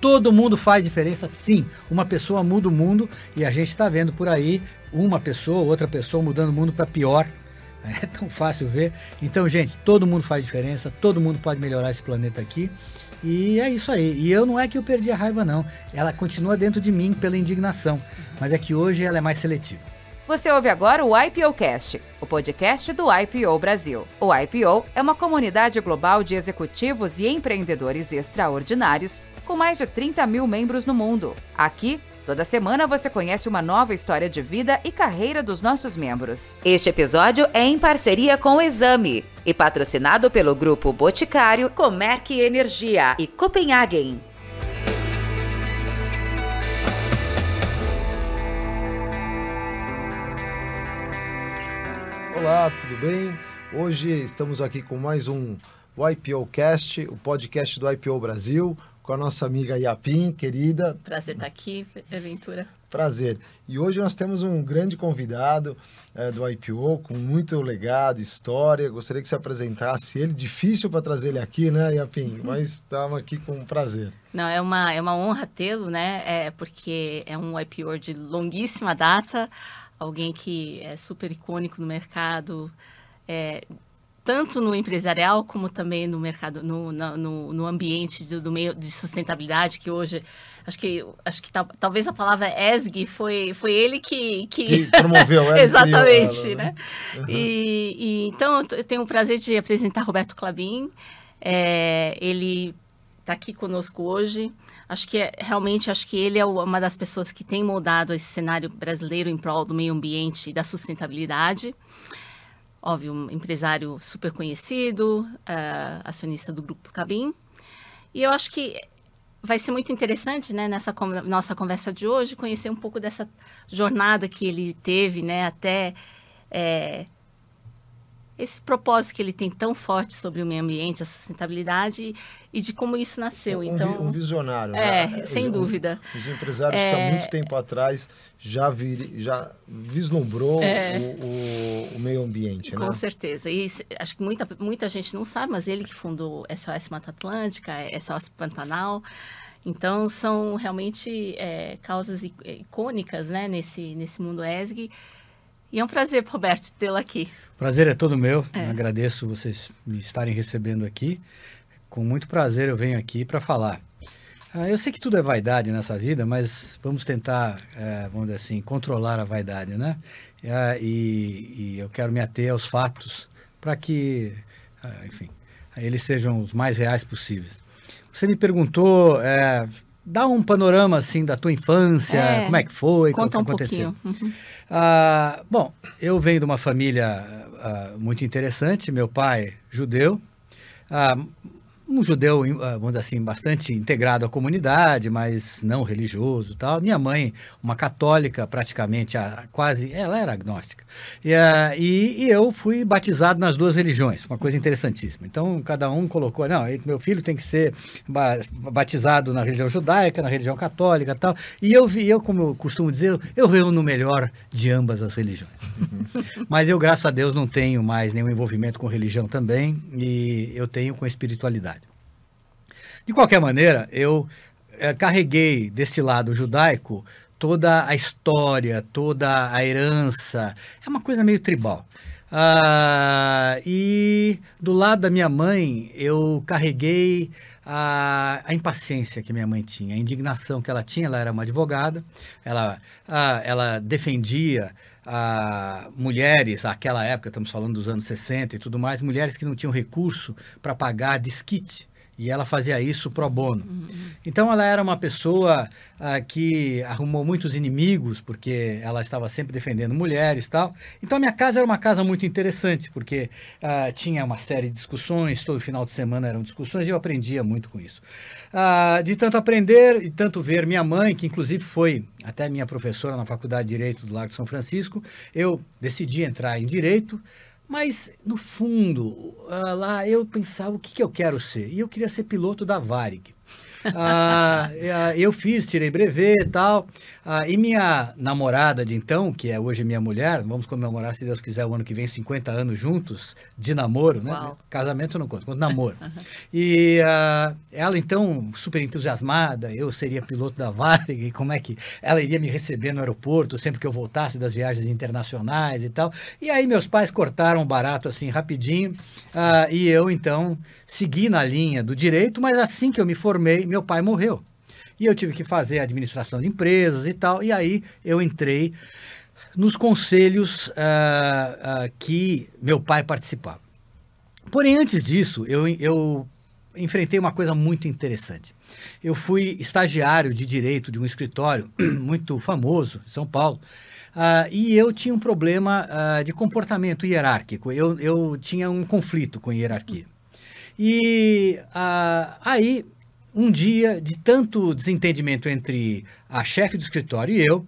Todo mundo faz diferença, sim. Uma pessoa muda o mundo e a gente está vendo por aí uma pessoa, outra pessoa mudando o mundo para pior. É tão fácil ver. Então, gente, todo mundo faz diferença, todo mundo pode melhorar esse planeta aqui. E é isso aí. E eu não é que eu perdi a raiva, não. Ela continua dentro de mim pela indignação. Mas é que hoje ela é mais seletiva. Você ouve agora o IPOcast, o podcast do IPO Brasil. O IPO é uma comunidade global de executivos e empreendedores extraordinários com mais de 30 mil membros no mundo. Aqui, toda semana você conhece uma nova história de vida e carreira dos nossos membros. Este episódio é em parceria com o Exame e patrocinado pelo grupo Boticário, Comerc Energia e Copenhagen. Olá, tudo bem? Hoje estamos aqui com mais um IPO Cast, o podcast do IPO Brasil com a nossa amiga Yapim, querida. Prazer estar aqui, Aventura. Prazer. E hoje nós temos um grande convidado é, do IPO, com muito legado, história. Gostaria que você apresentasse ele. Difícil para trazer ele aqui, né, Yapim? Uhum. Mas estava aqui com prazer. Não, é uma, é uma honra tê-lo, né? É porque é um IPO de longuíssima data, alguém que é super icônico no mercado. É, tanto no empresarial como também no mercado, no, no, no ambiente do, do, meio de sustentabilidade, que hoje acho que acho que talvez a palavra ESG foi foi ele que que, que promoveu exatamente, ela, né? né? Uhum. E, e, então eu tenho o prazer de apresentar Roberto Clabin. É, ele está aqui conosco hoje. Acho que é, realmente acho que ele é uma das pessoas que tem moldado esse cenário brasileiro em prol do meio ambiente e da sustentabilidade óbvio, um empresário super conhecido, uh, acionista do Grupo Cabim. E eu acho que vai ser muito interessante, né, nessa nossa conversa de hoje, conhecer um pouco dessa jornada que ele teve, né, até é, esse propósito que ele tem tão forte sobre o meio ambiente, a sustentabilidade e de como isso nasceu. Um, então, um visionário. É, né? sem um, dúvida. Os empresários é... que há é. muito tempo atrás já, vir, já vislumbrou é... o, o, o, meio ambiente. Com né? certeza. E acho que muita, muita gente não sabe, mas ele que fundou SOS Mata Atlântica, SOS Pantanal. Então, são realmente é, causas icônicas né, nesse, nesse mundo ESG e é um prazer, Roberto, tê-lo aqui. Prazer é todo meu. É. Agradeço vocês me estarem recebendo aqui. Com muito prazer eu venho aqui para falar. Ah, eu sei que tudo é vaidade nessa vida, mas vamos tentar, é, vamos dizer assim, controlar a vaidade, né? Ah, e, e, eu quero me ater aos fatos para que, ah, enfim, eles sejam os mais reais possíveis. Você me perguntou, é, dá um panorama assim da tua infância, é, como é que foi, conta o que um aconteceu. Uhum. Ah, bom, eu venho de uma família ah, muito interessante, meu pai judeu, ah, um judeu, ah, vamos dizer assim, bastante integrado à comunidade, mas não religioso tal. Minha mãe, uma católica, praticamente quase, ela era agnóstica. E, uh, e, e, eu fui batizado nas duas religiões, uma coisa interessantíssima. Então, cada um colocou, não, meu filho tem que ser batizado na religião judaica, na religião católica tal. E eu, vi, eu como eu costumo dizer, eu reúno o melhor de ambas as religiões. mas eu, graças a Deus, não tenho mais nenhum envolvimento com religião também, e eu tenho com espiritualidade. De qualquer maneira, eu é, carreguei desse lado judaico toda a história, toda a herança. É uma coisa meio tribal. Ah, e do lado da minha mãe, eu carreguei a, a, impaciência que minha mãe tinha, a indignação que ela tinha. Ela era uma advogada, ela, ah, ela defendia ah, mulheres, naquela época, estamos falando dos anos 60 e tudo mais, mulheres que não tinham recurso para pagar desquite e ela fazia isso pro bono. Uhum. Então ela era uma pessoa uh, que arrumou muitos inimigos, porque ela estava sempre defendendo mulheres e tal. Então a minha casa era uma casa muito interessante, porque uh, tinha uma série de discussões, todo final de semana eram discussões e eu aprendia muito com isso. Uh, de tanto aprender e tanto ver minha mãe, que inclusive foi até minha professora na Faculdade de Direito do Largo de São Francisco, eu decidi entrar em Direito, mas, no fundo, uh, lá eu pensava o que, que eu quero ser. E eu queria ser piloto da Varig. Ah, ah, eu fiz, tirei brevet e tal. Ah, e minha namorada de então, que é hoje minha mulher, vamos comemorar, se Deus quiser, o ano que vem, 50 anos juntos de namoro, né? Uau. Casamento não conta, conta namoro. E ah, ela, então, super entusiasmada, eu seria piloto da Varig, como é que ela iria me receber no aeroporto sempre que eu voltasse das viagens internacionais e tal. E aí meus pais cortaram o barato assim rapidinho ah, e eu, então, segui na linha do direito, mas assim que eu me formei, meu pai morreu. E eu tive que fazer administração de empresas e tal, e aí eu entrei nos conselhos ah, ah, que meu pai participava. Porém, antes disso, eu, eu enfrentei uma coisa muito interessante. Eu fui estagiário de direito de um escritório muito famoso em São Paulo. ah, e eu tinha um problema ah, de comportamento hierárquico. Eu, eu tinha um conflito com hierarquia. E ah, aí, um dia, de tanto desentendimento entre a chefe do escritório e eu,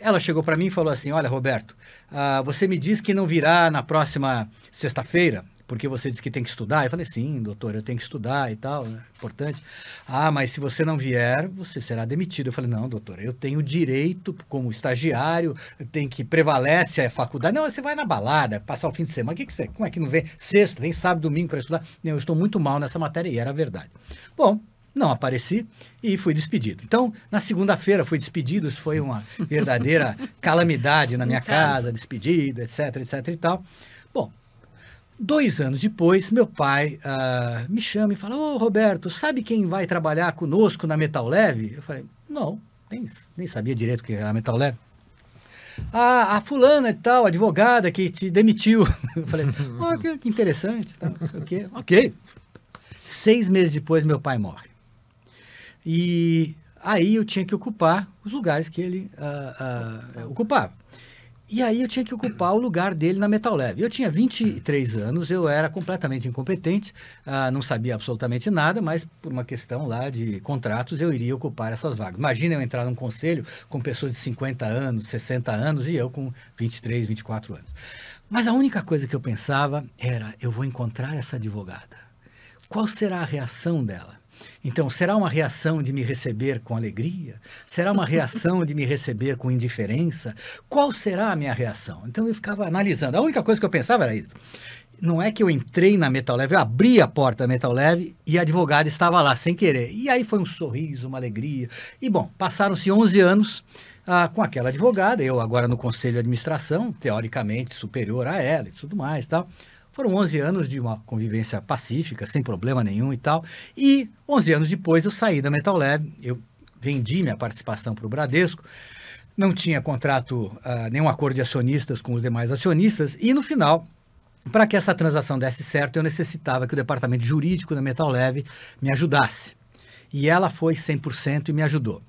ela chegou para mim e falou assim: Olha, Roberto, você me diz que não virá na próxima sexta-feira, porque você disse que tem que estudar. Eu falei: Sim, doutor, eu tenho que estudar e tal, é importante. Ah, mas se você não vier, você será demitido. Eu falei: Não, doutor, eu tenho direito como estagiário, tem que prevalece a faculdade. Não, você vai na balada, passar o fim de semana. O que, que você, como é que não vem? Sexta, tem sábado, domingo para estudar. Não, eu estou muito mal nessa matéria e era verdade. Bom, não apareci e fui despedido. Então, na segunda-feira fui despedido, isso foi uma verdadeira calamidade na minha casa, despedido, etc, etc e tal. Bom, dois anos depois, meu pai ah, me chama e fala, ô Roberto, sabe quem vai trabalhar conosco na Metal Leve? Eu falei, não, nem, nem sabia direito o que era Metal Leve. A, a fulana e tal, advogada que te demitiu. Eu falei assim, oh, que, que interessante. Tal, não sei o quê. Ok. Seis meses depois, meu pai morre. E aí eu tinha que ocupar os lugares que ele ah, ah, ocupava. E aí eu tinha que ocupar o lugar dele na Metal. Eu tinha 23 anos, eu era completamente incompetente, ah, não sabia absolutamente nada, mas por uma questão lá de contratos eu iria ocupar essas vagas. Imagina eu entrar num conselho com pessoas de 50 anos, 60 anos e eu com 23, 24 anos. Mas a única coisa que eu pensava era: eu vou encontrar essa advogada. Qual será a reação dela? Então, será uma reação de me receber com alegria? Será uma reação de me receber com indiferença? Qual será a minha reação? Então, eu ficava analisando. A única coisa que eu pensava era isso. Não é que eu entrei na Metal Leve, eu abri a porta da Metal Leve e a advogada estava lá sem querer. E aí foi um sorriso, uma alegria. E bom, passaram-se 11 anos ah, com aquela advogada, eu agora no conselho de administração, teoricamente superior a ela e tudo mais, tal. Foram 11 anos de uma convivência pacífica, sem problema nenhum e tal. E 11 anos depois eu saí da Metal Lab, eu vendi minha participação para o Bradesco, não tinha contrato, ah, nenhum acordo de acionistas com os demais acionistas, e no final, para que essa transação desse certo, eu necessitava que o departamento jurídico da Metal Leve me ajudasse. E ela foi 100% e me ajudou.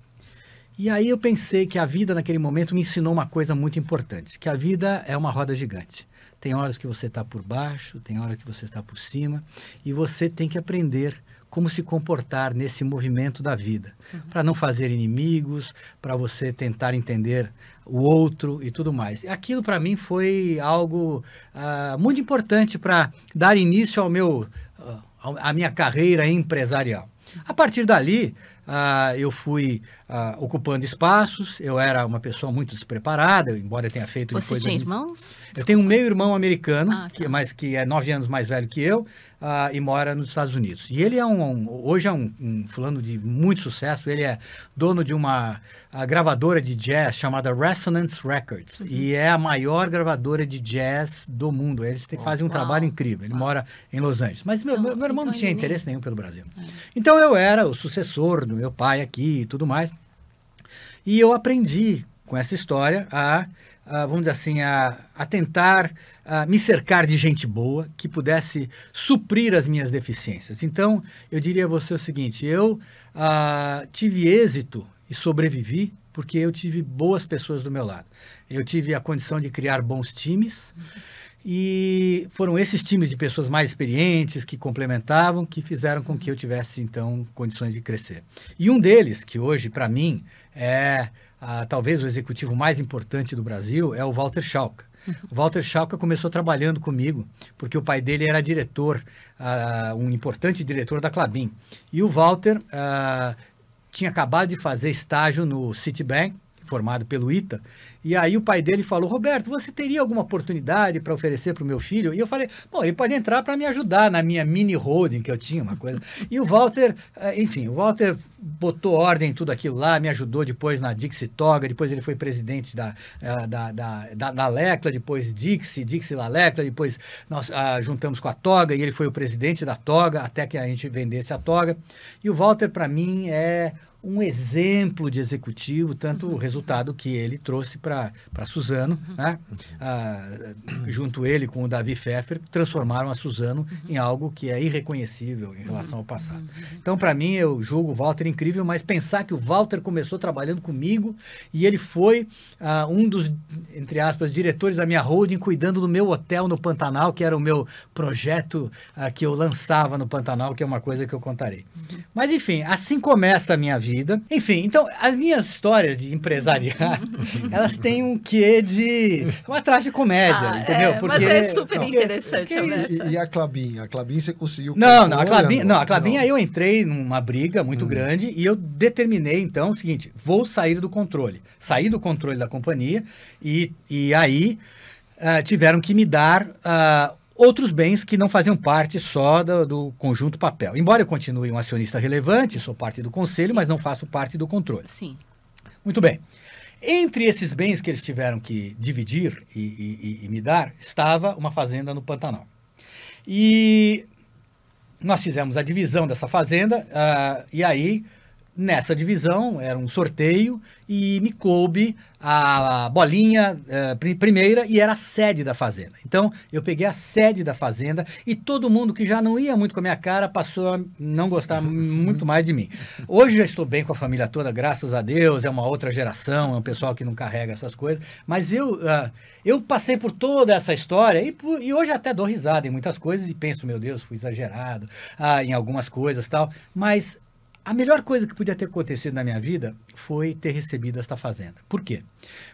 E aí eu pensei que a vida naquele momento me ensinou uma coisa muito importante, que a vida é uma roda gigante. Tem horas que você está por baixo, tem hora que você está por cima, e você tem que aprender como se comportar nesse movimento da vida, uhum. para não fazer inimigos, para você tentar entender o outro e tudo mais. Aquilo para mim foi algo uh, muito importante para dar início ao meu, uh, à minha carreira empresarial. A partir dali, uh, eu fui uh, ocupando espaços, eu era uma pessoa muito despreparada, embora tenha feito... Você tinha irmãos? Eu tenho um meio-irmão americano, Ah, tá. que, mas que é nove anos mais velho que eu, ah, e mora nos Estados Unidos. E ele é um, um- hoje é um, um fulano de muito sucesso, ele é dono de uma ah, gravadora de jazz chamada Resonance Records, Uhum. e é a maior gravadora de jazz do mundo. Eles têm, fazem um Uau. trabalho incrível, ele mora em Los Angeles. Mas meu, Então- meu, irmão não então tinha ele nem- interesse nenhum pelo Brasil. Então eu era o sucessor do meu pai aqui e tudo mais. E eu aprendi com essa história a, a, vamos dizer assim, a, a tentar a, me cercar de gente boa que pudesse suprir as minhas deficiências. Então, eu diria a você o seguinte: eu ah, tive êxito e sobrevivi porque eu tive boas pessoas do meu lado. Eu tive a condição de criar bons times. E foram esses times de pessoas mais experientes que complementavam, que fizeram com que eu tivesse, então, condições de crescer. E um deles, que hoje, para mim, é ah, talvez o executivo mais importante do Brasil, é o Walter Schalka. O Walter Schalka começou trabalhando comigo, porque o pai dele era diretor, uh, um importante diretor da Clabin. E o Walter uh, tinha acabado de fazer estágio no Citibank, formado pelo ITA, e aí o pai dele falou: Roberto, você teria alguma oportunidade para oferecer para o meu filho? E eu falei: bom, ele pode entrar para me ajudar na minha mini holding que eu tinha, uma coisa. E o Walter, eh, enfim, o Walter botou ordem em tudo aquilo lá, me ajudou depois na Dixie Toga, depois ele foi presidente da, eh, da, da, da, da Lecla, depois Dixie, Dixie La Lecla, depois nós ah, juntamos com a Toga e ele foi o presidente da Toga até que a gente vendesse a Toga. E o Walter, para mim, é um exemplo de executivo, tanto o resultado que ele trouxe para Suzano, uhum. né? Ah, junto ele com o Davi Pfeffer, transformaram a Suzano uhum. em algo que é irreconhecível em relação ao passado. Uhum. Então, para mim, eu julgo o Walter incrível, mas pensar que o Walter começou trabalhando comigo e ele foi ah, um dos, entre aspas, diretores da minha holding, cuidando do meu hotel no Pantanal, que era o meu projeto ah, que eu lançava no Pantanal, que é uma coisa que eu contarei. Uhum. Mas, enfim, assim começa a minha vida vida. Enfim, então, as minhas histórias de empresariado, elas têm um quê de uma tragicomédia, ah, entendeu? É, porque, mas é super não, interessante, porque, né? E, e, a Clabin? A Clabin você conseguiu... Não, não, a Clabin, não, a Clabin aí eu entrei numa briga muito hum. grande e eu determinei, então, o seguinte, vou sair do controle. Saí do controle da companhia e, e aí uh, tiveram que me dar... Uh, outros bens que não faziam parte só do, do, conjunto papel. Embora eu continue um acionista relevante, sou parte do conselho, Sim. mas não faço parte do controle. Sim. Muito bem. Entre esses bens que eles tiveram que dividir e, e, e me dar, estava uma fazenda no Pantanal. E nós fizemos a divisão dessa fazenda, uh, e aí Nessa divisão, era um sorteio e me coube a bolinha uh, primeira e era a sede da fazenda. Então, eu peguei a sede da fazenda e todo mundo que já não ia muito com a minha cara passou a não gostar muito mais de mim. Hoje já estou bem com a família toda, graças a Deus, é uma outra geração, é um pessoal que não carrega essas coisas, mas eu, uh, eu passei por toda essa história e, e, hoje até dou risada em muitas coisas e penso, meu Deus, fui exagerado uh, em algumas coisas tal, mas a melhor coisa que podia ter acontecido na minha vida foi ter recebido esta fazenda. Por quê?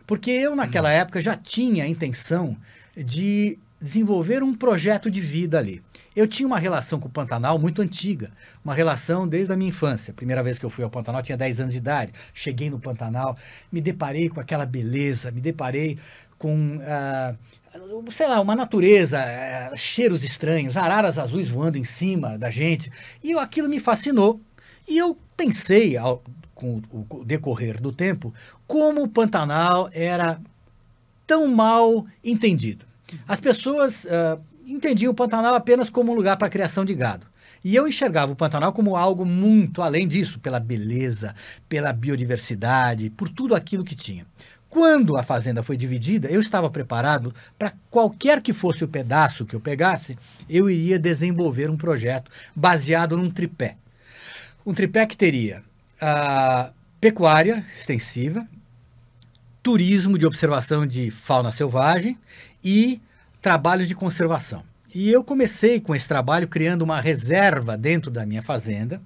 Porque eu, naquela uhum. época, já tinha a intenção de desenvolver um projeto de vida ali. Eu tinha uma relação com o Pantanal muito antiga, uma relação desde a minha infância. A primeira vez que eu fui ao Pantanal tinha 10 anos de idade. Cheguei no Pantanal, me deparei com aquela beleza, me deparei com. Uh, sei lá, uma natureza, uh, cheiros estranhos, araras azuis voando em cima da gente. E aquilo me fascinou e eu pensei, ao, com o decorrer do tempo, como o Pantanal era tão mal entendido. As pessoas uh, entendiam o Pantanal apenas como um lugar para criação de gado. E eu enxergava o Pantanal como algo muito além disso, pela beleza, pela biodiversidade, por tudo aquilo que tinha. Quando a fazenda foi dividida, eu estava preparado para qualquer que fosse o pedaço que eu pegasse, eu iria desenvolver um projeto baseado num tripé. Um tripé que teria a pecuária extensiva, turismo de observação de fauna selvagem e trabalho de conservação. E eu comecei com esse trabalho criando uma reserva dentro da minha fazenda,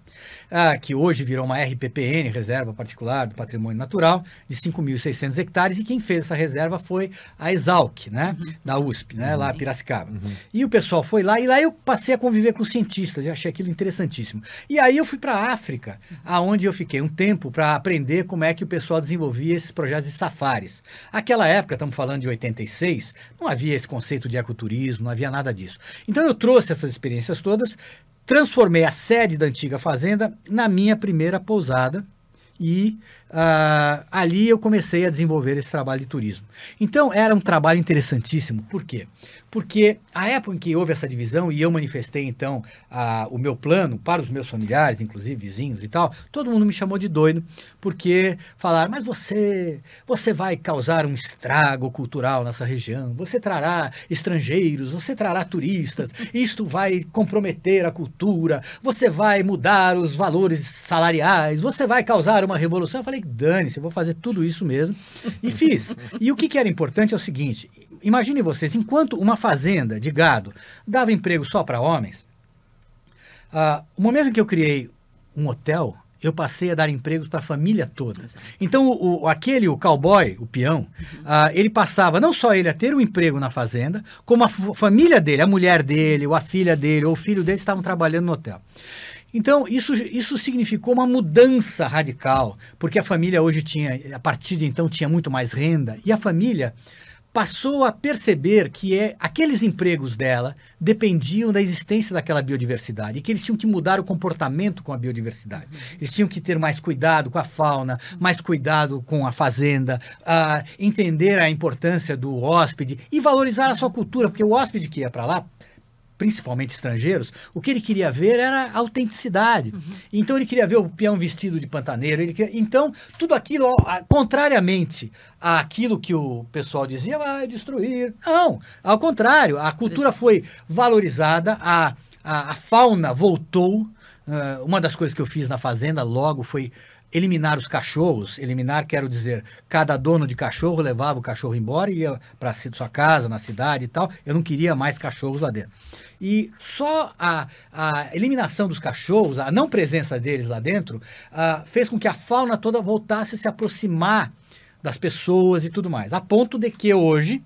ah, que hoje virou uma RPPN, Reserva Particular do Patrimônio Natural, de 5.600 hectares, e quem fez essa reserva foi a Exalc, né, uhum. da USP, né, uhum. lá Piracicaba. Uhum. E o pessoal foi lá, e lá eu passei a conviver com cientistas, e achei aquilo interessantíssimo. E aí eu fui para a África, aonde eu fiquei um tempo para aprender como é que o pessoal desenvolvia esses projetos de safaris. Aquela época, estamos falando de 86, não havia esse conceito de ecoturismo, não havia nada disso. Então eu trouxe essas experiências todas, transformei a sede da antiga fazenda na minha primeira pousada e uh, ali eu comecei a desenvolver esse trabalho de turismo. Então era um trabalho interessantíssimo. Por quê? Porque a época em que houve essa divisão e eu manifestei então a, o meu plano para os meus familiares, inclusive vizinhos e tal, todo mundo me chamou de doido porque falaram: mas você, você vai causar um estrago cultural nessa região, você trará estrangeiros, você trará turistas, isto vai comprometer a cultura, você vai mudar os valores salariais, você vai causar uma revolução. Eu falei: dane-se, eu vou fazer tudo isso mesmo e fiz. E o que, que era importante é o seguinte imagine vocês, enquanto uma fazenda de gado dava emprego só para homens, uh, o momento em que eu criei um hotel, eu passei a dar empregos para a família toda. Então, o, o, aquele, o cowboy, o peão, uhum. uh, ele passava não só ele a ter um emprego na fazenda, como a família dele, a mulher dele, ou a filha dele, ou o filho dele estavam trabalhando no hotel. Então, isso, isso significou uma mudança radical, porque a família hoje tinha, a partir de então, tinha muito mais renda, e a família passou a perceber que é, aqueles empregos dela dependiam da existência daquela biodiversidade e que eles tinham que mudar o comportamento com a biodiversidade. Eles tinham que ter mais cuidado com a fauna, mais cuidado com a fazenda, uh, entender a importância do hóspede e valorizar a sua cultura, porque o hóspede que ia para lá principalmente estrangeiros, o que ele queria ver era autenticidade. Uhum. Então ele queria ver o peão vestido de pantaneiro. Ele queria... Então, tudo aquilo, contrariamente àquilo que o pessoal dizia, vai destruir. Não, ao contrário, a cultura foi valorizada, a, a, a fauna voltou. Uh, uma das coisas que eu fiz na fazenda logo foi eliminar os cachorros. Eliminar, quero dizer, cada dono de cachorro levava o cachorro embora e ia para sua casa, na cidade e tal. Eu não queria mais cachorros lá dentro. E só a, a eliminação dos cachorros, a não presença deles lá dentro, uh, fez com que a fauna toda voltasse a se aproximar das pessoas e tudo mais. A ponto de que hoje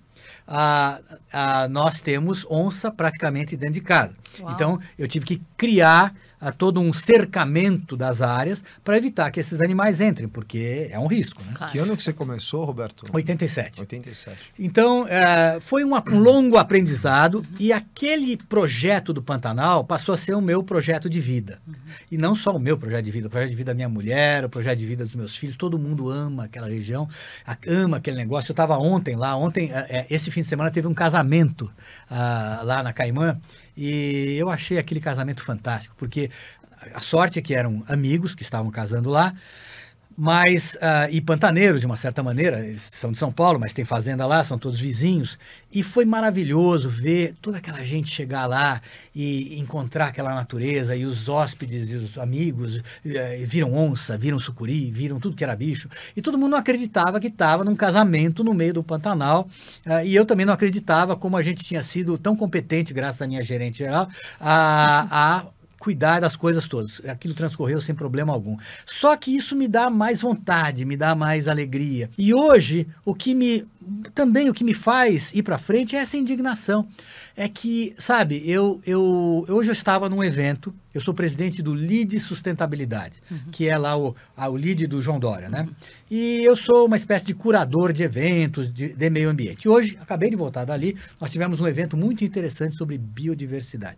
nós temos onça praticamente dentro de casa. Uau. Então eu tive que criar a todo um cercamento das áreas para evitar que esses animais entrem, porque é um risco. Né? Claro. Que ano que você começou, Roberto? 87. 87. Então, é, foi um, um longo aprendizado e aquele projeto do Pantanal passou a ser o meu projeto de vida. Uhum. E não só o meu projeto de vida, o projeto de vida da minha mulher, o projeto de vida dos meus filhos, todo mundo ama aquela região, ama aquele negócio. Eu estava ontem lá, ontem, é, esse fim de semana teve um casamento ah, lá na Caimã e eu achei aquele casamento fantástico, porque a sorte é que eram amigos que estavam casando lá, mas uh, e pantaneiros de uma certa maneira, eles são de São Paulo, mas tem fazenda lá, são todos vizinhos, e foi maravilhoso ver toda aquela gente chegar lá e encontrar aquela natureza e os hóspedes e os amigos uh, viram onça, viram sucuri, viram tudo que era bicho, e todo mundo não acreditava que estava num casamento no meio do Pantanal, uh, e eu também não acreditava como a gente tinha sido tão competente, graças à minha gerente geral, a, a cuidar das coisas todas. Aquilo transcorreu sem problema algum. Só que isso me dá mais vontade, me dá mais alegria. E hoje, o que me também o que me faz ir para frente é essa indignação. É que, sabe, eu, eu hoje eu estava num evento, eu sou presidente do LID Sustentabilidade, uhum. que é lá o, a, o LID do João Dória, né? Uhum. E eu sou uma espécie de curador de eventos de, de meio ambiente. Hoje, acabei de voltar dali, nós tivemos um evento muito interessante sobre biodiversidade.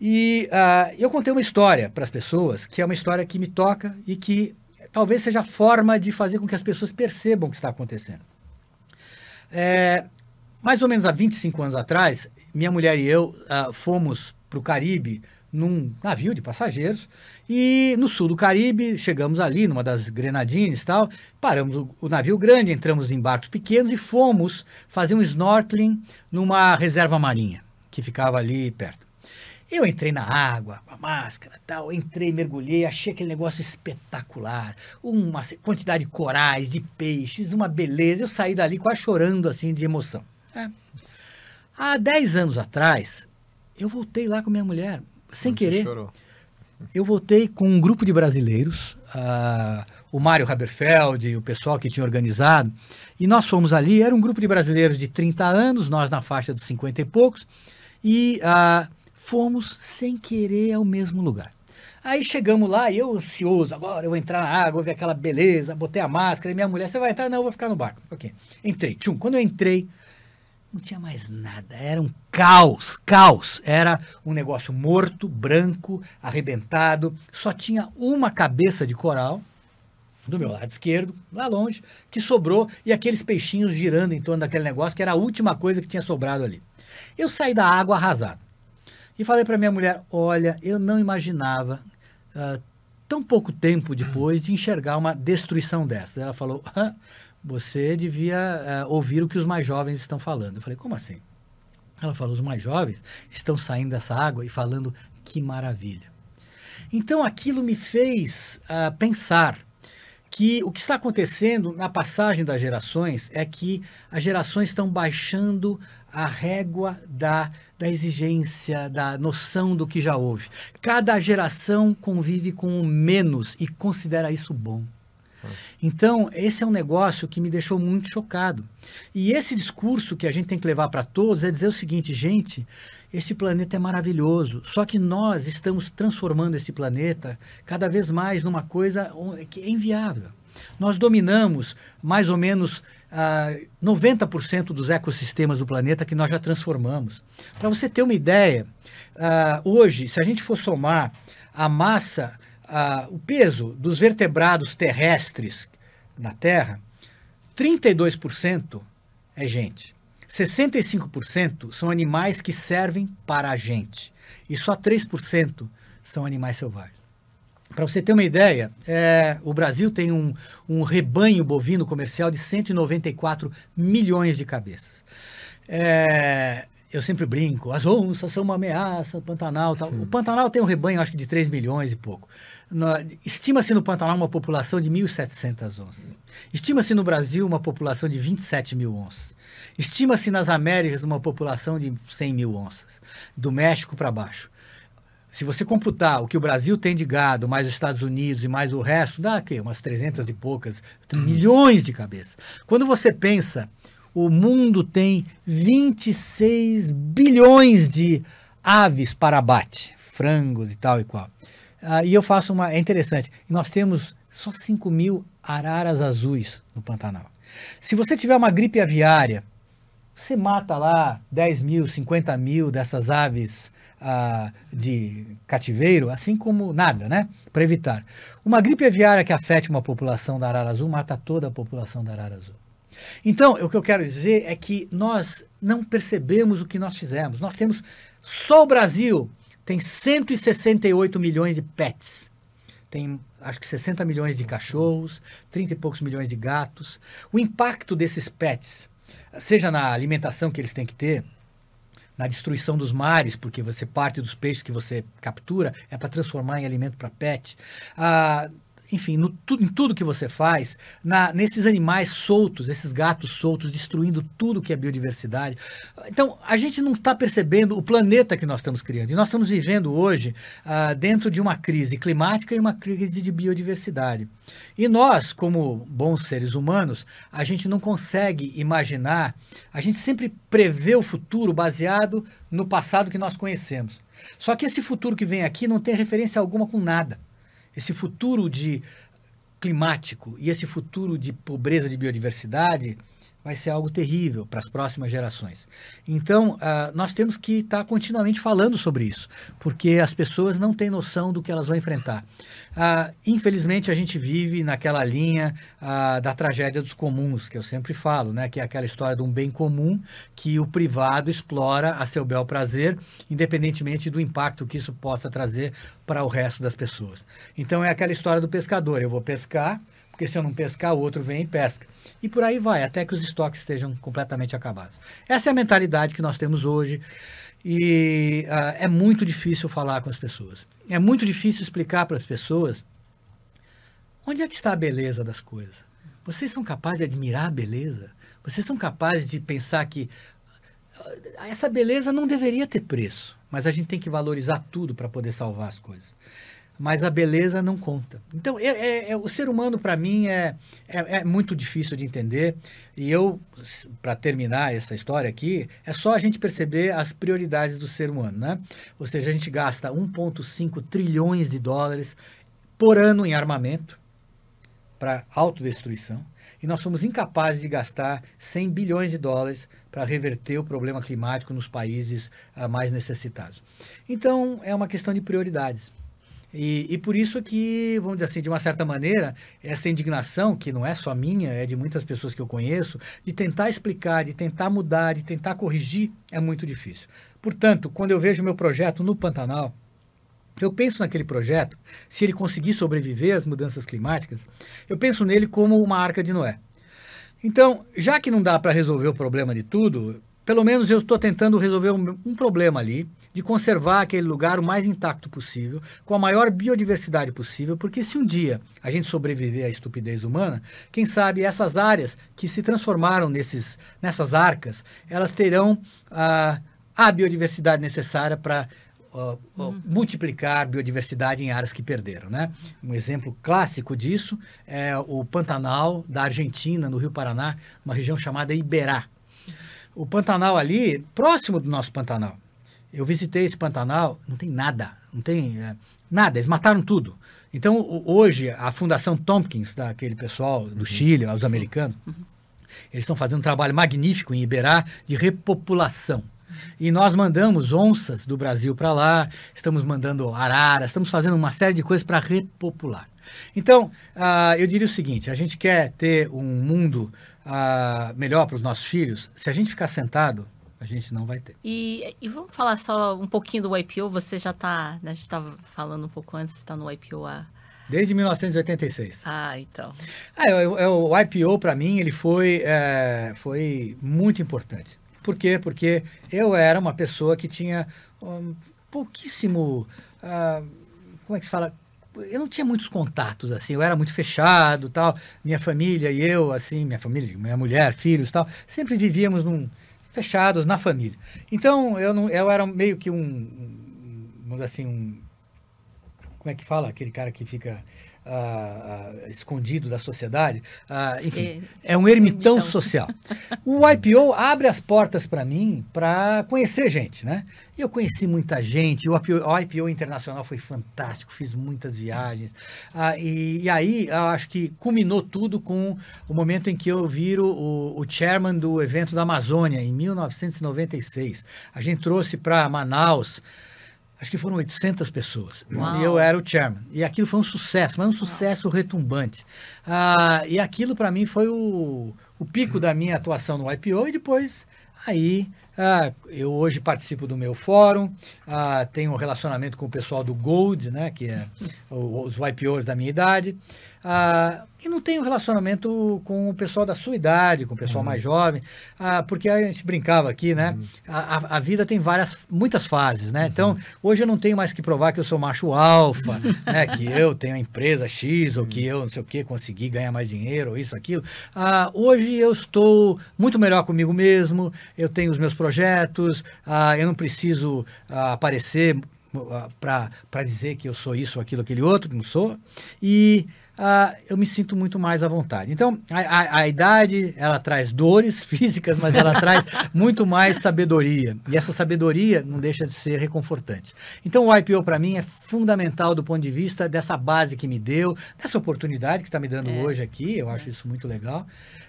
E uh, eu contei uma história para as pessoas, que é uma história que me toca e que talvez seja a forma de fazer com que as pessoas percebam o que está acontecendo. É, mais ou menos há 25 anos atrás, minha mulher e eu uh, fomos para o Caribe num navio de passageiros e no sul do Caribe chegamos ali numa das Grenadines tal, paramos o, o, navio grande, entramos em barcos pequenos e fomos fazer um snorkeling numa reserva marinha que ficava ali perto. Eu entrei na água, com a máscara tal, entrei, mergulhei, achei aquele negócio espetacular. Uma quantidade de corais, de peixes, uma beleza. Eu saí dali quase chorando assim de emoção. É. Há 10 anos atrás, eu voltei lá com minha mulher, sem Você querer. Chorou. Eu voltei com um grupo de brasileiros, uh, o Mário Haberfeld, o pessoal que tinha organizado, e nós fomos ali, era um grupo de brasileiros de 30 anos, nós na faixa dos 50 e poucos, e uh, fomos sem querer ao mesmo lugar. Aí chegamos lá eu ansioso, agora eu vou entrar na água, ver aquela beleza, botei a máscara e minha mulher, você vai entrar? Não, eu vou ficar no barco. Ok. Entrei. Tchum. Quando eu entrei, não tinha mais nada, era um caos, caos. Era um negócio morto, branco, arrebentado, só tinha uma cabeça de coral do meu lado esquerdo, lá longe, que sobrou e aqueles peixinhos girando em torno daquele negócio, que era a última coisa que tinha sobrado ali. Eu saí da água arrasado. E falei para minha mulher: olha, eu não imaginava, uh, tão pouco tempo depois, de enxergar uma destruição dessa. Ela falou: ah, você devia uh, ouvir o que os mais jovens estão falando. Eu falei: como assim? Ela falou: os mais jovens estão saindo dessa água e falando que maravilha. Então aquilo me fez uh, pensar que o que está acontecendo na passagem das gerações é que as gerações estão baixando a régua da, da exigência, da noção do que já houve. Cada geração convive com o menos e considera isso bom. Então, esse é um negócio que me deixou muito chocado. E esse discurso que a gente tem que levar para todos é dizer o seguinte, gente, este planeta é maravilhoso, só que nós estamos transformando esse planeta cada vez mais numa coisa que é inviável. Nós dominamos mais ou menos ah, 90% dos ecossistemas do planeta que nós já transformamos. Para você ter uma ideia, ah, hoje, se a gente for somar a massa, ah, o peso dos vertebrados terrestres na Terra, 32% é gente. 65% são animais que servem para a gente. E só 3% são animais selvagens. Para você ter uma ideia, é, o Brasil tem um, um, rebanho bovino comercial de 194 milhões de cabeças. É, eu sempre brinco, as onças são uma ameaça, o Pantanal tal. O Pantanal tem um rebanho, acho que de 3 milhões e pouco. Estima-se no Pantanal uma população de 1.700 onças. Estima-se no Brasil uma população de 27 mil onças. Estima-se nas Américas uma população de 100 mil onças, do México para baixo. Se você computar o que o Brasil tem de gado, mais os Estados Unidos e mais o resto, dá aqui, umas 300 e poucas, milhões de cabeças. Quando você pensa, o mundo tem 26 bilhões de aves para abate, frangos e tal e qual. Ah, e eu faço uma. É interessante, nós temos só 5 mil araras azuis no Pantanal. Se você tiver uma gripe aviária você mata lá 10 mil, 50 mil dessas aves ah, de cativeiro, assim como nada, né? Para evitar. Uma gripe aviária que afete uma população da arara azul mata toda a população da arara azul. Então, o que eu quero dizer é que nós não percebemos o que nós fizemos. Nós temos, só o Brasil tem 168 milhões de pets. Tem acho que 60 milhões de cachorros, 30 e poucos milhões de gatos. O impacto desses pets seja na alimentação que eles têm que ter, na destruição dos mares, porque você parte dos peixes que você captura é para transformar em alimento para pet. Ah, enfim, no, em tudo que você faz, na, nesses animais soltos, esses gatos soltos, destruindo tudo que é biodiversidade. Então, a gente não está percebendo o planeta que nós estamos criando. E nós estamos vivendo hoje ah, dentro de uma crise climática e uma crise de biodiversidade. E nós, como bons seres humanos, a gente não consegue imaginar, a gente sempre prevê o futuro baseado no passado que nós conhecemos. Só que esse futuro que vem aqui não tem referência alguma com nada esse futuro de climático e esse futuro de pobreza de biodiversidade vai ser algo terrível para as próximas gerações. Então, uh, nós temos que estar tá continuamente falando sobre isso, porque as pessoas não têm noção do que elas vão enfrentar. Uh, infelizmente, a gente vive naquela linha uh, da tragédia dos comuns, que eu sempre falo, né? que é aquela história de um bem comum que o privado explora a seu bel prazer, independentemente do impacto que isso possa trazer para o resto das pessoas. Então, é aquela história do pescador: eu vou pescar porque se eu não pescar, o outro vem e pesca. E por aí vai, até que os estoques estejam completamente acabados. Essa é a mentalidade que nós temos hoje e uh, é muito difícil falar com as pessoas. É muito difícil explicar para as pessoas onde é que está a beleza das coisas. Vocês são capazes de admirar a beleza? Vocês são capazes de pensar que ah, essa beleza não deveria ter preço, mas a gente tem que valorizar tudo para poder salvar as coisas mas a beleza não conta. Então, é, é, é o ser humano, para mim, é, é, é, muito difícil de entender. E eu, para terminar essa história aqui, é só a gente perceber as prioridades do ser humano. Né? Ou seja, a gente gasta 1,5 trilhões de dólares por ano em armamento para autodestruição. E nós somos incapazes de gastar 100 bilhões de dólares para reverter o problema climático nos países uh, mais necessitados. Então, é uma questão de prioridades. E, e por isso que, vamos dizer assim, de uma certa maneira, essa indignação, que não é só minha, é de muitas pessoas que eu conheço, de tentar explicar, de tentar mudar, de tentar corrigir, é muito difícil. Portanto, quando eu vejo meu projeto no Pantanal, eu penso naquele projeto, se ele conseguir sobreviver às mudanças climáticas, eu penso nele como uma arca de Noé. Então, já que não dá para resolver o problema de tudo, pelo menos eu estou tentando resolver um, um, problema ali, de conservar aquele lugar o mais intacto possível, com a maior biodiversidade possível, porque se um dia a gente sobreviver à estupidez humana, quem sabe essas áreas que se transformaram nesses, nessas arcas, elas terão a, a biodiversidade necessária para Uh, uh, multiplicar biodiversidade em áreas que perderam. Né? Um exemplo clássico disso é o Pantanal da Argentina, no Rio Paraná, uma região chamada Iberá. O Pantanal ali, próximo do nosso Pantanal. Eu visitei esse Pantanal, não tem nada, não tem é, nada, eles mataram tudo. Então, o, hoje, a Fundação Tompkins, daquele pessoal do uhum. Chile, os americanos, uhum. eles estão fazendo um trabalho magnífico em Iberá de repopulação. E nós mandamos onças do Brasil para lá, estamos mandando araras, estamos fazendo uma série de coisas para repopular. Então, uh, eu diria o seguinte: a gente quer ter um mundo uh, melhor para os nossos filhos. Se a gente ficar sentado, a gente não vai ter. E, e vamos falar só um pouquinho do IPO. Você já está, né, a gente estava falando um pouco antes, está no IPO há Desde 1986. Ah, então. Ah, é, é, o IPO, para mim, ele foi, é, foi muito importante. Por quê? Porque eu era uma pessoa que tinha um, pouquíssimo. Uh, como é que se fala? Eu não tinha muitos contatos, assim, eu era muito fechado tal. Minha família e eu, assim, minha família, minha mulher, filhos tal, sempre vivíamos num, fechados na família. Então, eu, não, eu era meio que um, dizer assim, um. Como é que fala? Aquele cara que fica uh, escondido da sociedade. Uh, enfim, é, é um ermitão, ermitão. social. O IPO abre as portas para mim para conhecer gente, né? Eu conheci muita gente. O IPO, o IPO internacional foi fantástico, fiz muitas viagens. Uh, e, e, aí, eu acho que culminou tudo com o momento em que eu viro o, o chairman do evento da Amazônia, em 1996. A gente trouxe para Manaus acho que foram 800 pessoas. Uau. E eu era o chairman. E aquilo foi um sucesso, mas um sucesso Uau. retumbante. Ah, e aquilo para mim foi o, o pico da minha atuação no IPO e depois aí ah, eu hoje participo do meu fórum, ah, tenho um relacionamento com o pessoal do Gold, né, que é os IPOs da minha idade. Ah, e não tenho relacionamento com o pessoal da sua idade, com o pessoal uhum. mais jovem, ah, porque a gente brincava aqui, né? Uhum. A, a, vida tem várias, muitas fases, né? Então, uhum. Então, hoje eu não tenho mais que provar que eu sou macho alfa, né? Que eu tenho a empresa X, ou que eu não sei o que, consegui ganhar mais dinheiro, ou isso, aquilo. Ah, hoje eu estou muito melhor comigo mesmo, eu tenho os meus projetos, ah, eu não preciso ah, aparecer ah, para dizer que eu sou isso, aquilo, aquele outro, não sou. E uh, eu me sinto muito mais à vontade. Então, a, a, a, idade, ela traz dores físicas, mas ela traz muito mais sabedoria. E essa sabedoria não deixa de ser reconfortante. Então, o IPO, para mim, é fundamental do ponto de vista dessa base que me deu, dessa oportunidade que está me dando é. hoje aqui. Eu acho é. isso muito legal.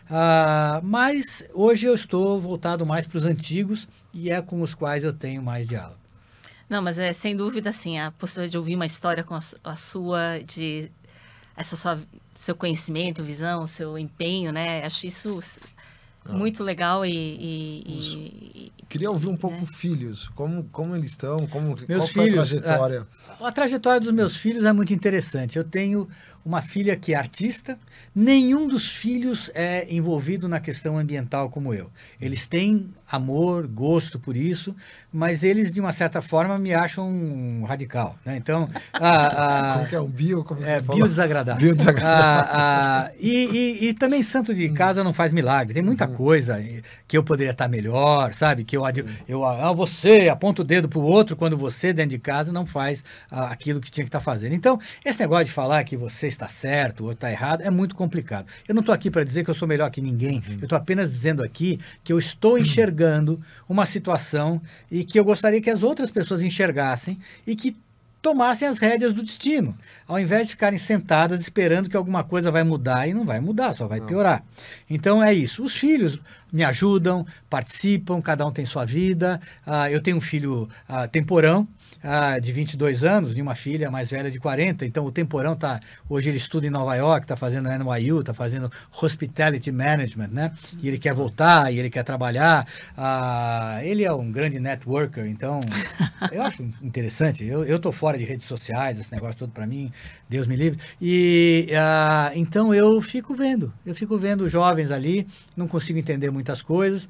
Uh, mas hoje eu estou voltado mais para os antigos e é com os quais eu tenho mais diálogo. Não, mas é sem dúvida assim, a possibilidade de ouvir uma história com a, a sua, de essa sua seu conhecimento, visão, seu empenho, né? Acho isso ah. muito legal e, e, e, queria ouvir um pouco né? filhos, como como eles estão, como meus qual filhos, a trajetória? A, a trajetória dos meus filhos é muito interessante. Eu tenho uma filha que é artista, nenhum dos filhos é envolvido na questão ambiental como eu. Eles têm amor, gosto por isso, mas eles, de uma certa forma, me acham um radical. Né? Então, a, a, como que é? Um bio, como é, bio desagradável. Bio desagradável. A, a, e, e, e, também santo de casa não faz milagre. Tem muita. Coisa que eu poderia estar melhor, sabe? Que eu, eu ah, você aponta o dedo para o outro quando você, dentro de casa, não faz ah, aquilo que tinha que estar fazendo. Então, esse negócio de falar que você está certo ou está errado é muito complicado. Eu não estou aqui para dizer que eu sou melhor que ninguém. Uhum. Eu estou apenas dizendo aqui que eu estou enxergando uma situação e que eu gostaria que as outras pessoas enxergassem e que tomassem as rédeas do destino, ao invés de ficarem sentadas esperando que alguma coisa vai mudar e não vai mudar, só vai não. piorar. Então é isso. Os filhos me ajudam, participam, cada um tem sua vida. Uh, eu tenho um filho uh, temporão, ah, de 22 anos e uma filha mais velha de 40. Então o Temporão tá hoje ele estuda em Nova York, está fazendo NYU, está fazendo Hospitality Management, né? E ele quer voltar e ele quer trabalhar. Ah, ele é um grande networker, então eu acho interessante. Eu eu tô fora de redes sociais, esse negócio todo para mim, Deus me livre. E ah, então eu fico vendo, eu fico vendo jovens ali, não consigo entender muitas coisas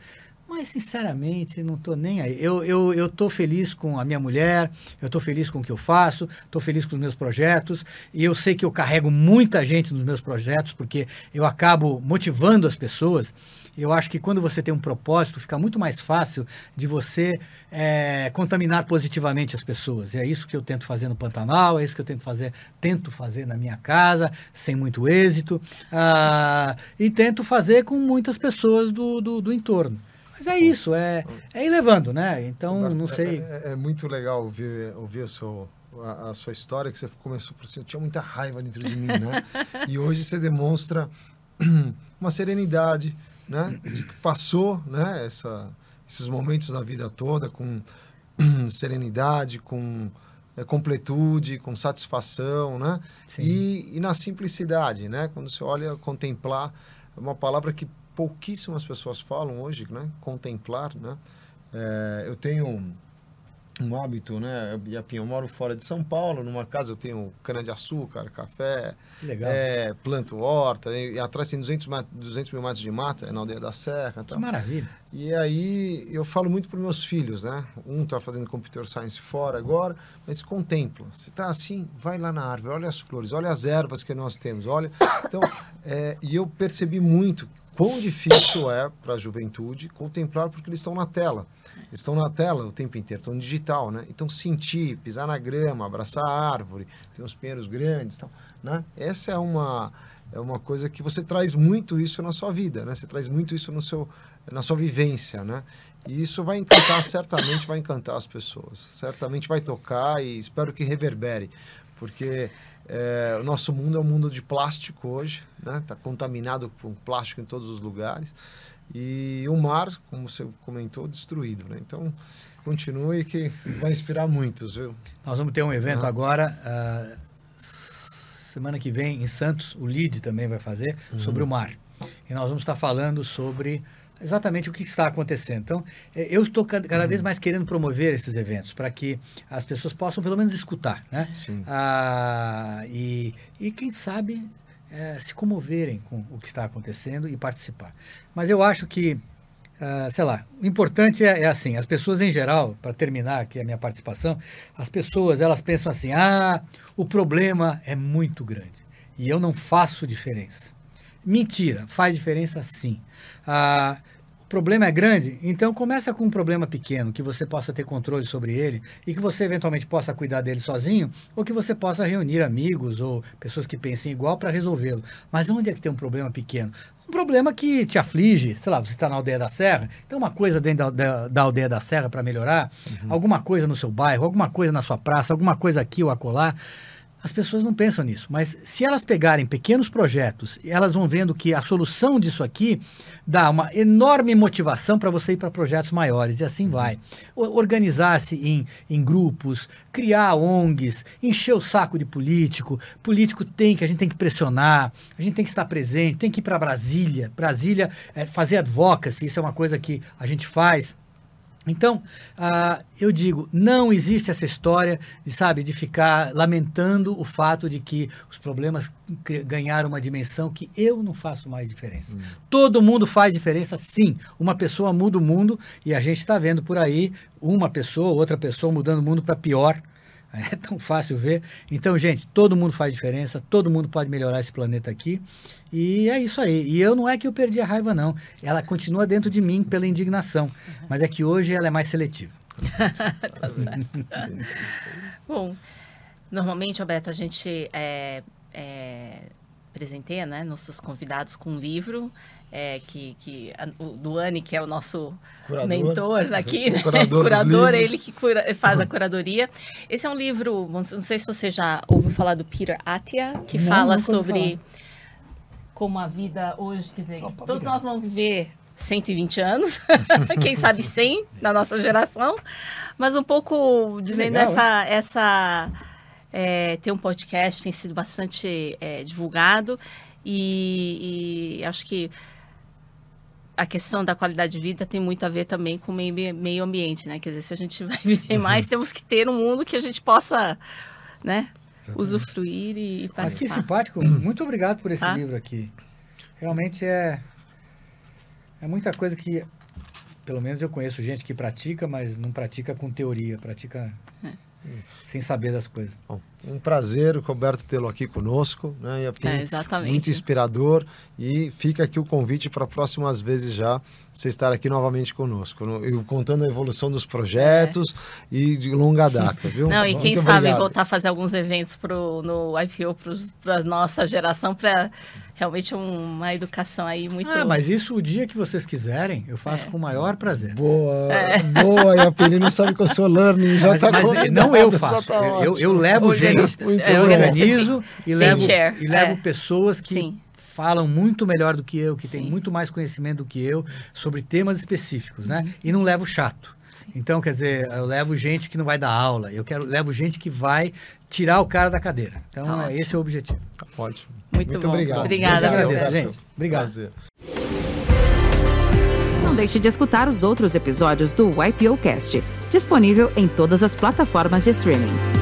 Mas, sinceramente, não estou nem aí. Eu, eu, eu tô feliz com a minha mulher, eu estou feliz com o que eu faço, estou feliz com os meus projetos, e eu sei que eu carrego muita gente nos meus projetos, porque eu acabo motivando as pessoas. Eu acho que quando você tem um propósito, fica muito mais fácil de você é, contaminar positivamente as pessoas. E é isso que eu tento fazer no Pantanal, é isso que eu tento fazer, tento fazer na minha casa, sem muito êxito, ah, e tento fazer com muitas pessoas do, do, do entorno. Mas é isso, é, é ir levando, né? Então, não sei. É, é, é muito legal ouvir, ouvir a, sua, a, a, sua história, que você começou por assim, eu tinha muita raiva dentro de mim, né? e hoje você demonstra uma serenidade, né? Que passou, né? Essa, esses momentos da vida toda com serenidade, com é, completude, com satisfação, né? E, e na simplicidade, né? Quando você olha contemplar, é uma palavra que pouquíssimas pessoas falam hoje, né? Contemplar, né? É, eu tenho um hábito, né? Eu moro fora de São Paulo, numa casa eu tenho cana-de-açúcar, café, é, planto horta, e, e, atrás tem 200, 200 mil metros de mata, é na aldeia da Serra. Que maravilha. E aí eu falo muito para meus filhos, né? Um está fazendo computer science fora agora, mas contempla. Você está assim, vai lá na árvore, olha as flores, olha as ervas que nós temos, olha. Então, é, e eu percebi muito quão difícil é para a juventude contemplar porque eles estão na tela. Eles estão na tela o tempo inteiro, estão digital, né? Então sentir, pisar na grama, abraçar a árvore, tem uns pinheiros grandes, tal, né? Essa é uma é uma coisa que você traz muito isso na sua vida, né? Você traz muito isso no seu na sua vivência, né? E isso vai encantar, certamente vai encantar as pessoas. Certamente vai tocar e espero que reverbere, porque é, o nosso mundo é um mundo de plástico hoje, né? Está contaminado com plástico em todos os lugares. E o mar, como você comentou, destruído, né? Então, continue que vai inspirar muitos, viu? Nós vamos ter um evento agora, uh, semana que vem, em Santos, o LID também vai fazer, uhum. sobre o mar. E nós vamos estar falando sobre exatamente o que está acontecendo. Então, é, eu estou cada vez uhum. mais querendo promover esses eventos para que as pessoas possam pelo menos escutar, né? Sim. Ah, e, e quem sabe é, se comoverem com o que está acontecendo e participar. Mas eu acho que, ah, sei lá, o importante é, é assim, as pessoas em geral, para terminar aqui a minha participação, as pessoas elas pensam assim, ah, o problema é muito grande e eu não faço diferença. Mentira, faz diferença sim. Ah, problema é grande, então começa com um problema pequeno, que você possa ter controle sobre ele e que você eventualmente possa cuidar dele sozinho, ou que você possa reunir amigos ou pessoas que pensem igual para resolvê-lo. Mas onde é que tem um problema pequeno? Um problema que te aflige, sei lá, você está na aldeia da Serra, tem uma coisa dentro da, da, da aldeia da Serra para melhorar, uhum. alguma coisa no seu bairro, alguma coisa na sua praça, alguma coisa aqui ou acolá. As pessoas não pensam nisso, mas se elas pegarem pequenos projetos, elas vão vendo que a solução disso aqui dá uma enorme motivação para você ir para projetos maiores e assim vai. Organizar-se em, em grupos, criar ONGs, encher o saco de político. Político tem que, a gente tem que pressionar, a gente tem que estar presente, tem que ir para Brasília. Brasília, é, fazer advocacy, isso é uma coisa que a gente faz então, uh, eu digo, não existe essa história de, sabe, de ficar lamentando o fato de que os problemas ganharam uma dimensão que eu não faço mais diferença. Hum. Todo mundo faz diferença, sim. Uma pessoa muda o mundo e a gente está vendo por aí uma pessoa, outra pessoa mudando o mundo para pior. É tão fácil ver. Então, gente, todo mundo faz diferença, todo mundo pode melhorar esse planeta aqui. E é isso aí. E eu não é que eu perdi a raiva, não. Ela continua dentro de mim pela indignação. Mas é que hoje ela é mais seletiva. tá certo. Bom, normalmente, Alberto, a gente é, é, presenteia né, nossos convidados com um livro é, que, que a, o Duane, que é o nosso curador, mentor aqui, né? curador, curador ele que cura, faz a curadoria. Esse é um livro, não sei se você já ouviu falar do Peter Attia, que não, fala sobre como a vida hoje, quer dizer, Opa, todos obrigado. nós vamos viver 120 anos, quem sabe 100 na nossa geração, mas um pouco dizendo legal, essa, essa é, tem um podcast, tem sido bastante é, divulgado e, e acho que a questão da qualidade de vida tem muito a ver também com o meio, meio ambiente, né? Quer dizer, se a gente vai viver uhum. mais, temos que ter um mundo que a gente possa, né? Exatamente. Usufruir e, participar. Mas que simpático. Muito obrigado por esse ah? livro aqui. Realmente é, é muita coisa que pelo menos eu conheço gente que pratica, mas não pratica com teoria, pratica É. sem saber das coisas. Bom, um prazer, Roberto, tê-lo aqui conosco. Né? E É, exatamente. Muito inspirador. E fica aqui o convite para próximas vezes já você estar aqui novamente conosco. no- Eu contando a evolução dos projetos e de longa data, viu? Não, e Muito quem sabe obrigado. voltar a fazer alguns eventos pro, no IPO para a nossa geração, para realmente uma educação aí muito. Ah, mas isso o dia que vocês quiserem, eu faço É. com o maior prazer. Boa, boa. E a Pini não sabe que eu sou learning, já Mas, está mas não eu faço, eu, eu, eu levo gente, Muito bom. organizo e levo, e levo é. pessoas que Sim. falam muito melhor do que eu, que têm muito mais conhecimento do que eu sobre temas específicos, né? E não levo chato. Então, quer dizer, eu levo gente que não vai dar aula, eu quero levo gente que vai tirar o cara da cadeira. Então, Tá é, esse é o objetivo. Tá ótimo. Muito bom. obrigado. Obrigada, Eu agradeço, gente. Obrigado. Prazer. Não deixe de escutar os outros episódios do YPO Cast, disponível em todas as plataformas de streaming.